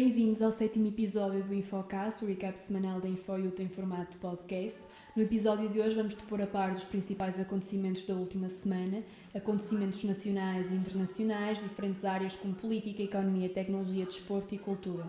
Bem-vindos ao sétimo episódio do Infocast, o recap semanal da InfoYouth em formato de podcast. No episódio de hoje vamos depor a par dos principais acontecimentos da última semana, acontecimentos nacionais e internacionais, diferentes áreas como política, economia, tecnologia, desporto e cultura.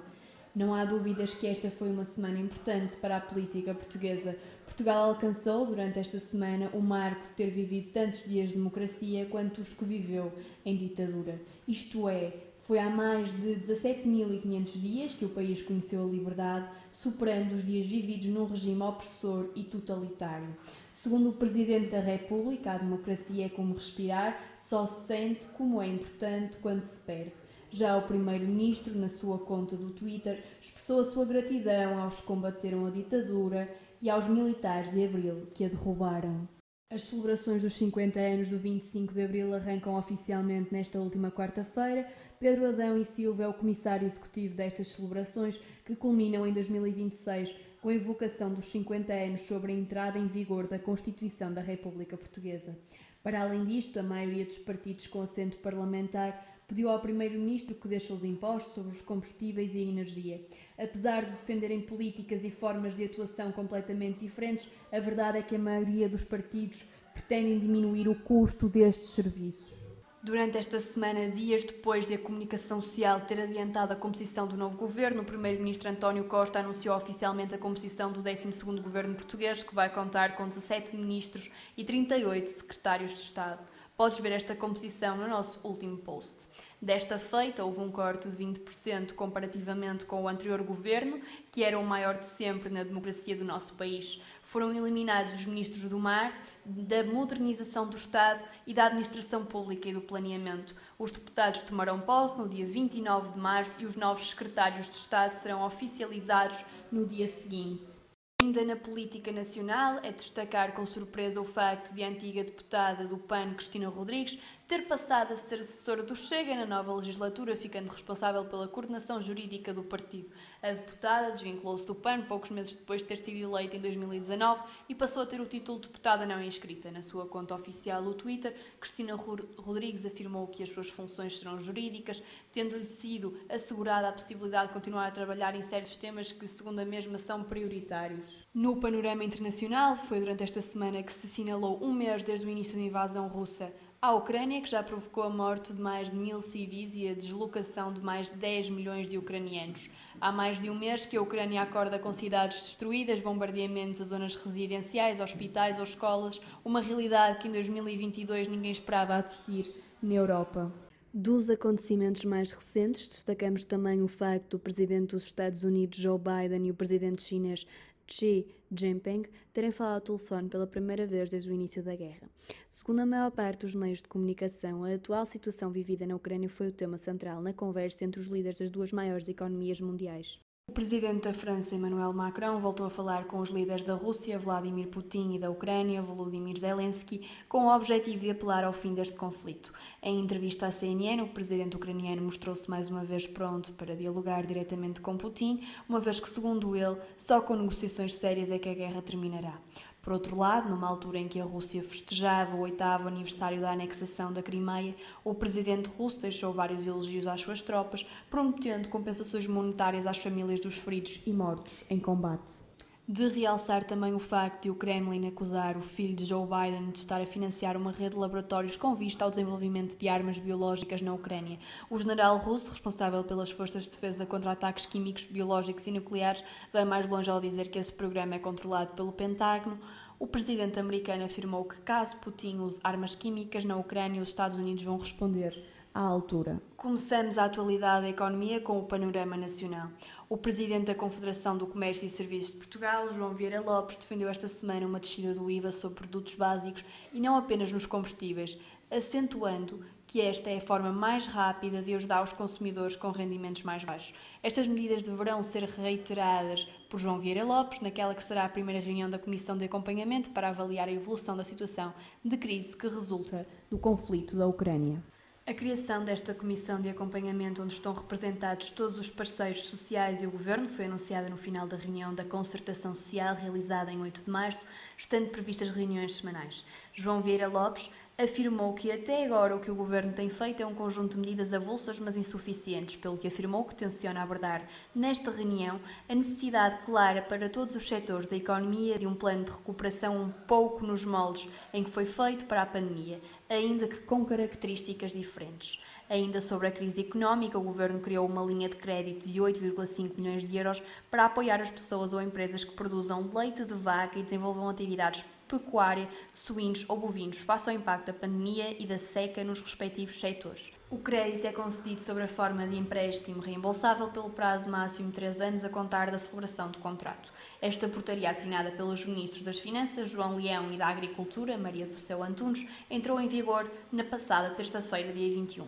Não há dúvidas que esta foi uma semana importante para a política portuguesa. Portugal alcançou, durante esta semana, o marco de ter vivido tantos dias de democracia quanto os que viveu em ditadura. Isto é, foi há mais de 17.500 dias que o país conheceu a liberdade, superando os dias vividos num regime opressor e totalitário. Segundo o Presidente da República, a democracia é como respirar, só se sente como é importante quando se perde. Já o primeiro-ministro, na sua conta do Twitter, expressou a sua gratidão aos que combateram a ditadura e aos militares de Abril que a derrubaram. As celebrações dos 50 anos do 25 de Abril arrancam oficialmente nesta última quarta-feira. Pedro Adão e Silva é o comissário executivo destas celebrações, que culminam em 2026 com a evocação dos 50 anos sobre a entrada em vigor da Constituição da República Portuguesa. Para além disto, a maioria dos partidos com assento parlamentar pediu ao Primeiro-Ministro que deixe os impostos sobre os combustíveis e a energia. Apesar de defenderem políticas e formas de atuação completamente diferentes, a verdade é que a maioria dos partidos pretendem diminuir o custo destes serviços. Durante esta semana, dias depois de a comunicação social ter adiantado a composição do novo governo, o primeiro-ministro António Costa anunciou oficialmente a composição do 12º governo português, que vai contar com 17 ministros e 38 secretários de Estado. Podes ver esta composição no nosso último post. Desta feita, houve um corte de 20% comparativamente com o anterior governo, que era o maior de sempre na democracia do nosso país. Foram eliminados os ministros do Mar, da Modernização do Estado e da Administração Pública e do Planeamento. Os deputados tomarão posse no dia 29 de março e os novos secretários de Estado serão oficializados no dia seguinte. Ainda na política nacional, é destacar com surpresa o facto de a antiga deputada do PAN, Cristina Rodrigues, ter passado a ser assessora do Chega na nova legislatura, ficando responsável pela coordenação jurídica do partido. A deputada desvinculou-se do PAN poucos meses depois de ter sido eleita em 2019 e passou a ter o título de deputada não inscrita. Na sua conta oficial no Twitter, Cristina Rodrigues afirmou que as suas funções serão jurídicas, tendo-lhe sido assegurada a possibilidade de continuar a trabalhar em certos temas que, segundo a mesma, são prioritários. No panorama internacional, foi durante esta semana que se assinalou um mês desde o início da invasão russa à Ucrânia, que já provocou a morte de mais de mil civis e a deslocação de mais de 10 milhões de ucranianos. Há mais de um mês que a Ucrânia acorda com cidades destruídas, bombardeamentos a zonas residenciais, hospitais ou escolas, uma realidade que em 2022 ninguém esperava assistir na Europa. Dos acontecimentos mais recentes, destacamos também o facto do presidente dos Estados Unidos, Joe Biden, e o presidente chinês Xi Jinping terem falado ao telefone pela primeira vez desde o início da guerra. Segundo a maior parte dos meios de comunicação, a atual situação vivida na Ucrânia foi o tema central na conversa entre os líderes das duas maiores economias mundiais. O presidente da França, Emmanuel Macron, voltou a falar com os líderes da Rússia, Vladimir Putin, e da Ucrânia, Volodymyr Zelensky, com o objetivo de apelar ao fim deste conflito. Em entrevista à CNN, o presidente ucraniano mostrou-se mais uma vez pronto para dialogar diretamente com Putin, uma vez que, segundo ele, só com negociações sérias é que a guerra terminará. Por outro lado, numa altura em que a Rússia festejava o oitavo aniversário da anexação da Crimeia, o presidente russo deixou vários elogios às suas tropas, prometendo compensações monetárias às famílias dos feridos e mortos em combate de realçar também o facto de o Kremlin acusar o filho de Joe Biden de estar a financiar uma rede de laboratórios com vista ao desenvolvimento de armas biológicas na Ucrânia. O general russo, responsável pelas forças de defesa contra ataques químicos, biológicos e nucleares, vai mais longe ao dizer que esse programa é controlado pelo Pentágono. O presidente americano afirmou que, caso Putin use armas químicas na Ucrânia, os Estados Unidos vão responder à altura. Começamos a atualidade da economia com o panorama nacional. O presidente da Confederação do Comércio e Serviços de Portugal, João Vieira Lopes, defendeu esta semana uma descida do IVA sobre produtos básicos e não apenas nos combustíveis, acentuando que esta é a forma mais rápida de ajudar os consumidores com rendimentos mais baixos. Estas medidas deverão ser reiteradas por João Vieira Lopes naquela que será a primeira reunião da Comissão de Acompanhamento para avaliar a evolução da situação de crise que resulta do conflito da Ucrânia. A criação desta comissão de acompanhamento, onde estão representados todos os parceiros sociais e o governo, foi anunciada no final da reunião da concertação social realizada em 8 de março, estando previstas reuniões semanais. João Vieira Lopes afirmou que até agora o que o governo tem feito é um conjunto de medidas avulsas, mas insuficientes, pelo que afirmou que tenciona abordar nesta reunião a necessidade clara para todos os setores da economia de um plano de recuperação um pouco nos moldes em que foi feito para a pandemia, ainda que com características diferentes. Ainda sobre a crise económica, o governo criou uma linha de crédito de 8,5 milhões de euros para apoiar as pessoas ou empresas que produzam leite de vaca e desenvolvam atividades pecuária de suínos ou bovinos face ao impacto da pandemia e da seca nos respectivos setores. O crédito é concedido sob a forma de empréstimo reembolsável pelo prazo máximo de 3 anos a contar da celebração do contrato. Esta portaria assinada pelos ministros das Finanças, João Leão, e da Agricultura, Maria do Céu Antunes, entrou em vigor na passada terça-feira, dia 21.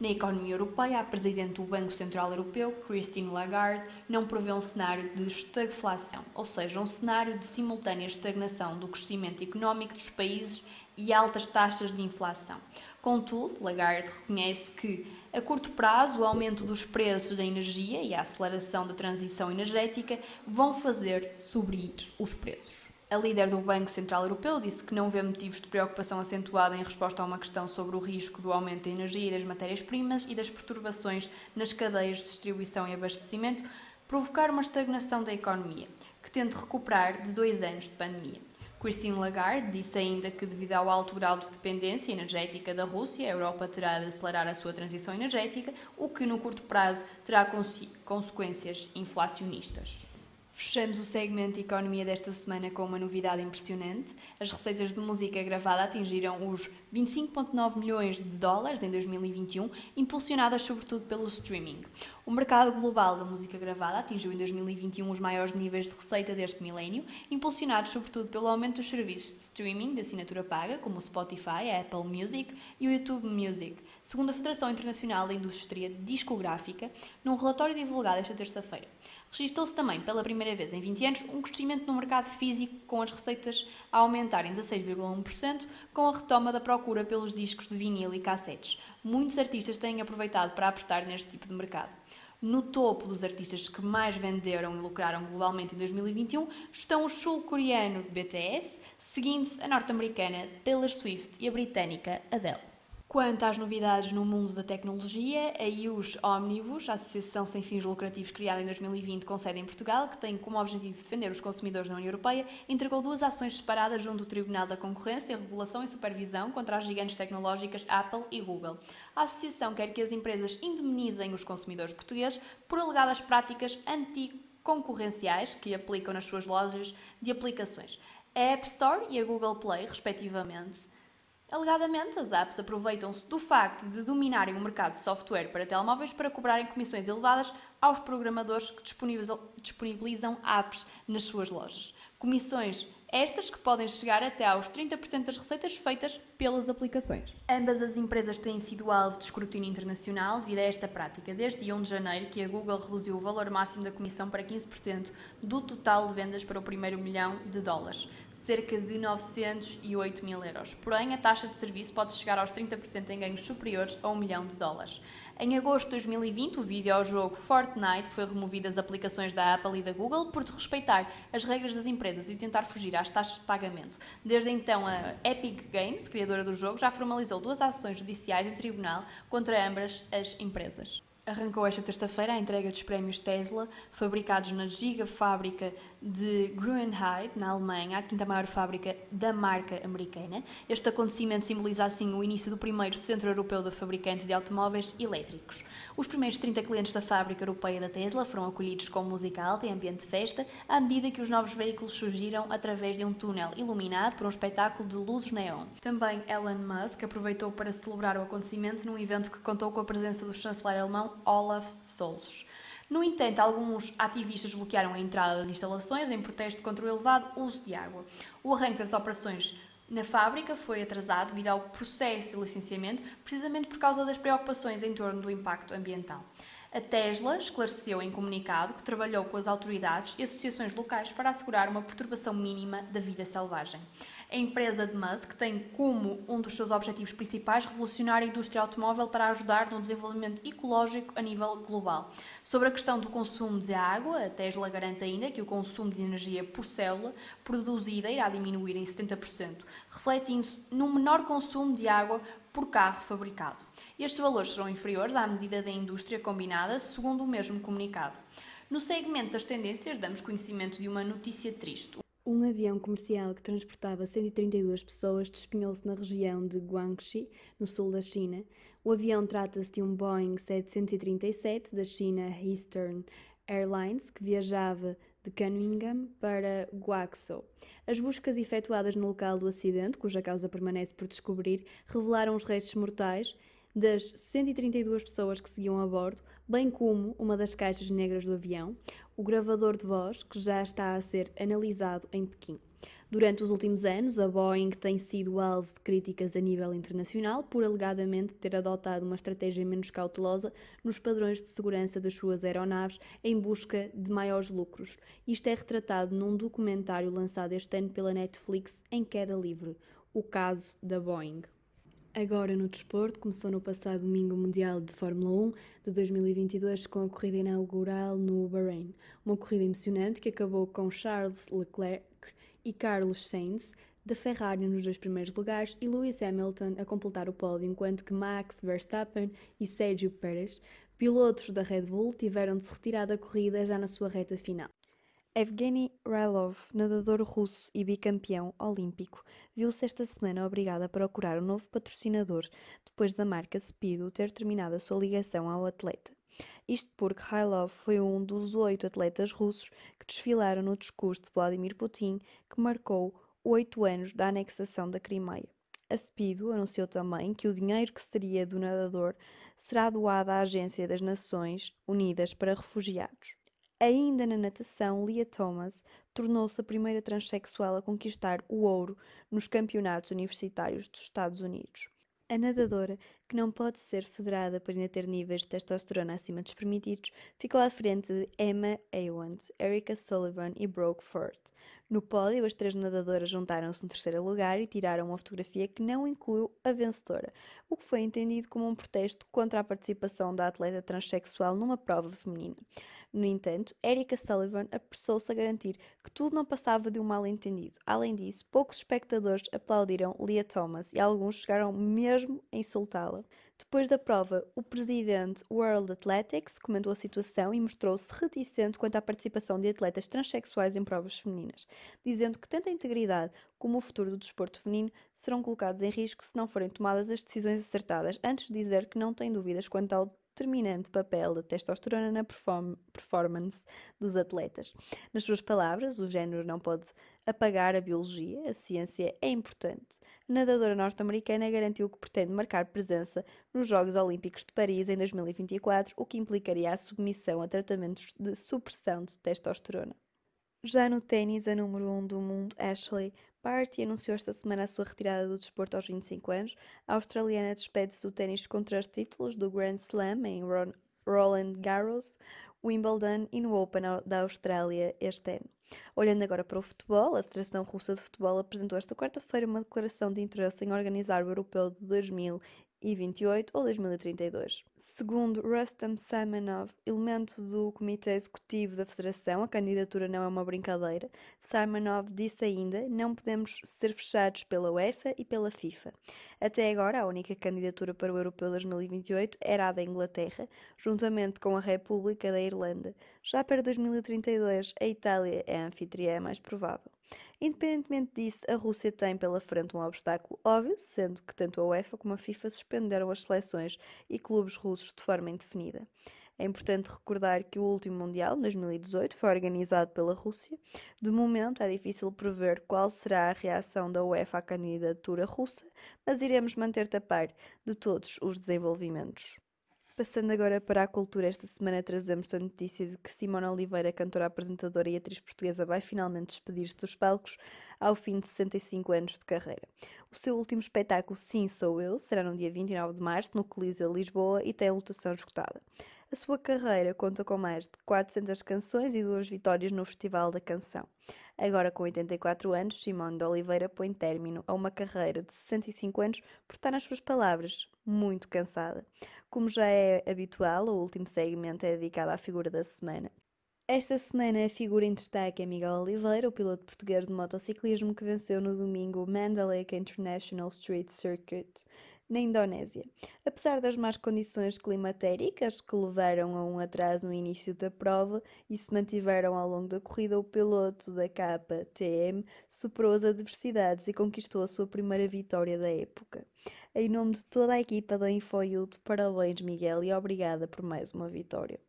Na economia europeia, a presidente do Banco Central Europeu, Christine Lagarde, não prevê um cenário de estagflação, ou seja, um cenário de simultânea estagnação do crescimento económico dos países e altas taxas de inflação. Contudo, Lagarde reconhece que, a curto prazo, o aumento dos preços da energia e a aceleração da transição energética vão fazer subir os preços. A líder do Banco Central Europeu disse que não vê motivos de preocupação acentuada em resposta a uma questão sobre o risco do aumento da energia e das matérias-primas e das perturbações nas cadeias de distribuição e abastecimento provocar uma estagnação da economia, que tende recuperar de dois anos de pandemia. Christine Lagarde disse ainda que, devido ao alto grau de dependência energética da Rússia, a Europa terá de acelerar a sua transição energética, o que, no curto prazo, terá consequências inflacionistas. Fechamos o segmento economia desta semana com uma novidade impressionante. As receitas de música gravada atingiram os 25,9 milhões de dólares em 2021, impulsionadas sobretudo pelo streaming. O mercado global da música gravada atingiu em 2021 os maiores níveis de receita deste milénio, impulsionados sobretudo pelo aumento dos serviços de streaming de assinatura paga, como o Spotify, a Apple Music e o YouTube Music, segundo a Federação Internacional da Indústria Discográfica, num relatório divulgado esta terça-feira. Registou-se também, pela primeira vez em 20 anos, um crescimento no mercado físico, com as receitas a aumentarem 16,1%, com a retoma da procura pelos discos de vinil e cassetes. Muitos artistas têm aproveitado para apostar neste tipo de mercado. No topo dos artistas que mais venderam e lucraram globalmente em 2021 estão o sul-coreano BTS, seguindo-se a norte-americana Taylor Swift e a britânica Adele. Quanto às novidades no mundo da tecnologia, a IUS Omnibus, a associação sem fins lucrativos criada em 2020 com sede em Portugal, que tem como objetivo defender os consumidores na União Europeia, entregou duas ações separadas junto do Tribunal da Concorrência, Regulação e Supervisão contra as gigantes tecnológicas Apple e Google. A associação quer que as empresas indemnizem os consumidores portugueses por alegadas práticas anticoncorrenciais que aplicam nas suas lojas de aplicações, a App Store e a Google Play, respectivamente Alegadamente, as apps aproveitam-se do facto de dominarem o mercado de software para telemóveis para cobrarem comissões elevadas aos programadores que disponibilizam apps nas suas lojas. Comissões estas que podem chegar até aos 30% das receitas feitas pelas aplicações. Ambas as empresas têm sido alvo de escrutínio internacional devido a esta prática, desde 1 de janeiro que a Google reduziu o valor máximo da comissão para 15% do total de vendas para o primeiro milhão de dólares cerca de 908 mil euros. Porém, a taxa de serviço pode chegar aos 30% em ganhos superiores a 1 milhão de dólares. Em agosto de 2020, o videojogo Fortnite foi removido das aplicações da Apple e da Google por desrespeitar as regras das empresas e tentar fugir às taxas de pagamento. Desde então, a Epic Games, criadora do jogo, já formalizou duas ações judiciais em tribunal contra ambas as empresas. Arrancou esta terça-feira a entrega dos prémios Tesla, fabricados na gigafábrica de Grünheide, na Alemanha, a quinta maior fábrica da marca americana. Este acontecimento simboliza assim o início do primeiro centro europeu da fabricante de automóveis elétricos. Os primeiros 30 clientes da fábrica europeia da Tesla foram acolhidos com música alta e ambiente de festa, à medida que os novos veículos surgiram através de um túnel iluminado por um espetáculo de luzes neon. Também Elon Musk aproveitou para celebrar o acontecimento num evento que contou com a presença do chanceler alemão Olaf Scholz. No entanto, alguns ativistas bloquearam a entrada das instalações em protesto contra o elevado uso de água. O arranque das operações na fábrica foi atrasado devido ao processo de licenciamento, precisamente por causa das preocupações em torno do impacto ambiental. A Tesla esclareceu em comunicado que trabalhou com as autoridades e associações locais para assegurar uma perturbação mínima da vida selvagem. A empresa de Musk tem como um dos seus objetivos principais revolucionar a indústria automóvel para ajudar no desenvolvimento ecológico a nível global. Sobre a questão do consumo de água, a Tesla garante ainda que o consumo de energia por célula produzida irá diminuir em 70%, refletindo-se num menor consumo de água por carro fabricado. Estes valores serão inferiores à medida da indústria combinada, segundo o mesmo comunicado. No segmento das tendências, damos conhecimento de uma notícia triste. Um avião comercial que transportava 132 pessoas despenhou-se na região de Guangxi, no sul da China. O avião trata-se de um Boeing 737 da China Eastern Airlines que viajava de Cunningham para Guangzhou. As buscas efetuadas no local do acidente, cuja causa permanece por descobrir, revelaram os restos mortais das 132 pessoas que seguiam a bordo, bem como uma das caixas negras do avião, o gravador de voz, que já está a ser analisado em Pequim. Durante os últimos anos, a Boeing tem sido alvo de críticas a nível internacional por alegadamente ter adotado uma estratégia menos cautelosa nos padrões de segurança das suas aeronaves em busca de maiores lucros. Isto é retratado num documentário lançado este ano pela Netflix em queda livre, o caso da Boeing. Agora no desporto, começou no passado domingo o Mundial de Fórmula 1 de 2022 com a corrida inaugural no Bahrein. Uma corrida emocionante que acabou com Charles Leclerc e Carlos Sainz da Ferrari nos dois primeiros lugares e Lewis Hamilton a completar o pódio, enquanto que Max Verstappen e Sergio Pérez, pilotos da Red Bull, tiveram de se retirar da corrida já na sua reta final. Evgeny Rylov, nadador russo e bicampeão olímpico, viu-se esta semana obrigado a procurar um novo patrocinador depois da marca Speedo ter terminado a sua ligação ao atleta. Isto porque Rylov foi um dos oito atletas russos que desfilaram no discurso de Vladimir Putin, que marcou oito anos da anexação da Crimeia. A Speedo anunciou também que o dinheiro que seria do nadador será doado à Agência das Nações Unidas para Refugiados. Ainda na natação, Leah Thomas tornou-se a primeira transexual a conquistar o ouro nos campeonatos universitários dos Estados Unidos. A nadadora, que não pode ser federada por ainda ter níveis de testosterona acima dos permitidos, ficou à frente de Emma Awand, Erica Sullivan e Brooke Ford. No pódio, as três nadadoras juntaram-se no terceiro lugar e tiraram uma fotografia que não incluiu a vencedora, o que foi entendido como um protesto contra a participação da atleta transexual numa prova feminina. No entanto, Erika Sullivan apressou-se a garantir que tudo não passava de um mal-entendido. Além disso, poucos espectadores aplaudiram Leah Thomas e alguns chegaram mesmo a insultá-la. Depois da prova, o presidente World Athletics comentou a situação e mostrou-se reticente quanto à participação de atletas transexuais em provas femininas, dizendo que tanto a integridade como o futuro do desporto feminino serão colocados em risco se não forem tomadas as decisões acertadas, antes de dizer que não tem dúvidas quanto ao determinante papel da testosterona na perform performance dos atletas. Nas suas palavras, o género não pode apagar a biologia, a ciência é importante. A nadadora norte-americana garantiu que pretende marcar presença nos Jogos Olímpicos de Paris em 2024, o que implicaria a submissão a tratamentos de supressão de testosterona. Já no ténis, a número 1 um do mundo, Ashley Barty anunciou esta semana a sua retirada do desporto aos 25 anos. A australiana despede-se do ténis com três títulos do Grand Slam em Roland Garros, Wimbledon e no Open da Austrália este ano. Olhando agora para o futebol, a Federação Russa de Futebol apresentou esta quarta-feira uma declaração de interesse em organizar o Europeu de 2000 2028 ou 2032. Segundo Rustam Simonov, elemento do Comitê Executivo da Federação, a candidatura não é uma brincadeira. Simonov disse ainda: não podemos ser fechados pela UEFA e pela FIFA. Até agora, a única candidatura para o Europeu 2028 era a da Inglaterra, juntamente com a República da Irlanda. Já para 2032, a Itália é a anfitriã mais provável. Independentemente disso, a Rússia tem pela frente um obstáculo óbvio, sendo que tanto a UEFA como a FIFA suspenderam as seleções e clubes russos de forma indefinida. É importante recordar que o último Mundial, 2018, foi organizado pela Rússia. De momento, é difícil prever qual será a reação da UEFA à candidatura russa, mas iremos manter-te a par de todos os desenvolvimentos. Passando agora para a cultura, esta semana trazemos a notícia de que Simona Oliveira, cantora, apresentadora e atriz portuguesa, vai finalmente despedir-se dos palcos ao fim de 65 anos de carreira. O seu último espetáculo, Sim Sou Eu, será no dia 29 de março, no Coliseu Lisboa, e tem a lotação esgotada. A sua carreira conta com mais de 400 canções e duas vitórias no Festival da Canção. Agora, com 84 anos, Simone de Oliveira põe término a uma carreira de 65 anos por estar, nas suas palavras, muito cansada. Como já é habitual, o último segmento é dedicado à figura da semana. Esta semana a figura em destaque é Miguel Oliveira, o piloto português de motociclismo que venceu no domingo o Mandalake International Street Circuit na Indonésia. Apesar das más condições climatéricas que levaram a um atraso no início da prova e se mantiveram ao longo da corrida, o piloto da KTM superou as adversidades e conquistou a sua primeira vitória da época. Em nome de toda a equipa da InfoYult, parabéns Miguel e obrigada por mais uma vitória.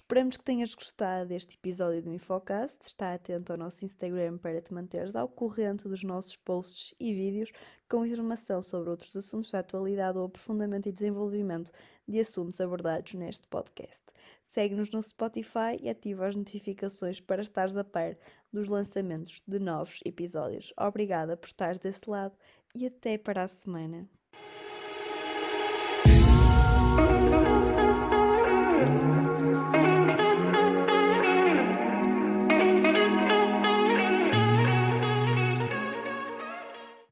Esperamos que tenhas gostado deste episódio do Infocast. Está atento ao nosso Instagram para te manteres ao corrente dos nossos posts e vídeos com informação sobre outros assuntos da atualidade ou aprofundamento e desenvolvimento de assuntos abordados neste podcast. Segue-nos no Spotify e ativa as notificações para estares a par dos lançamentos de novos episódios. Obrigada por estar desse lado e até para a semana.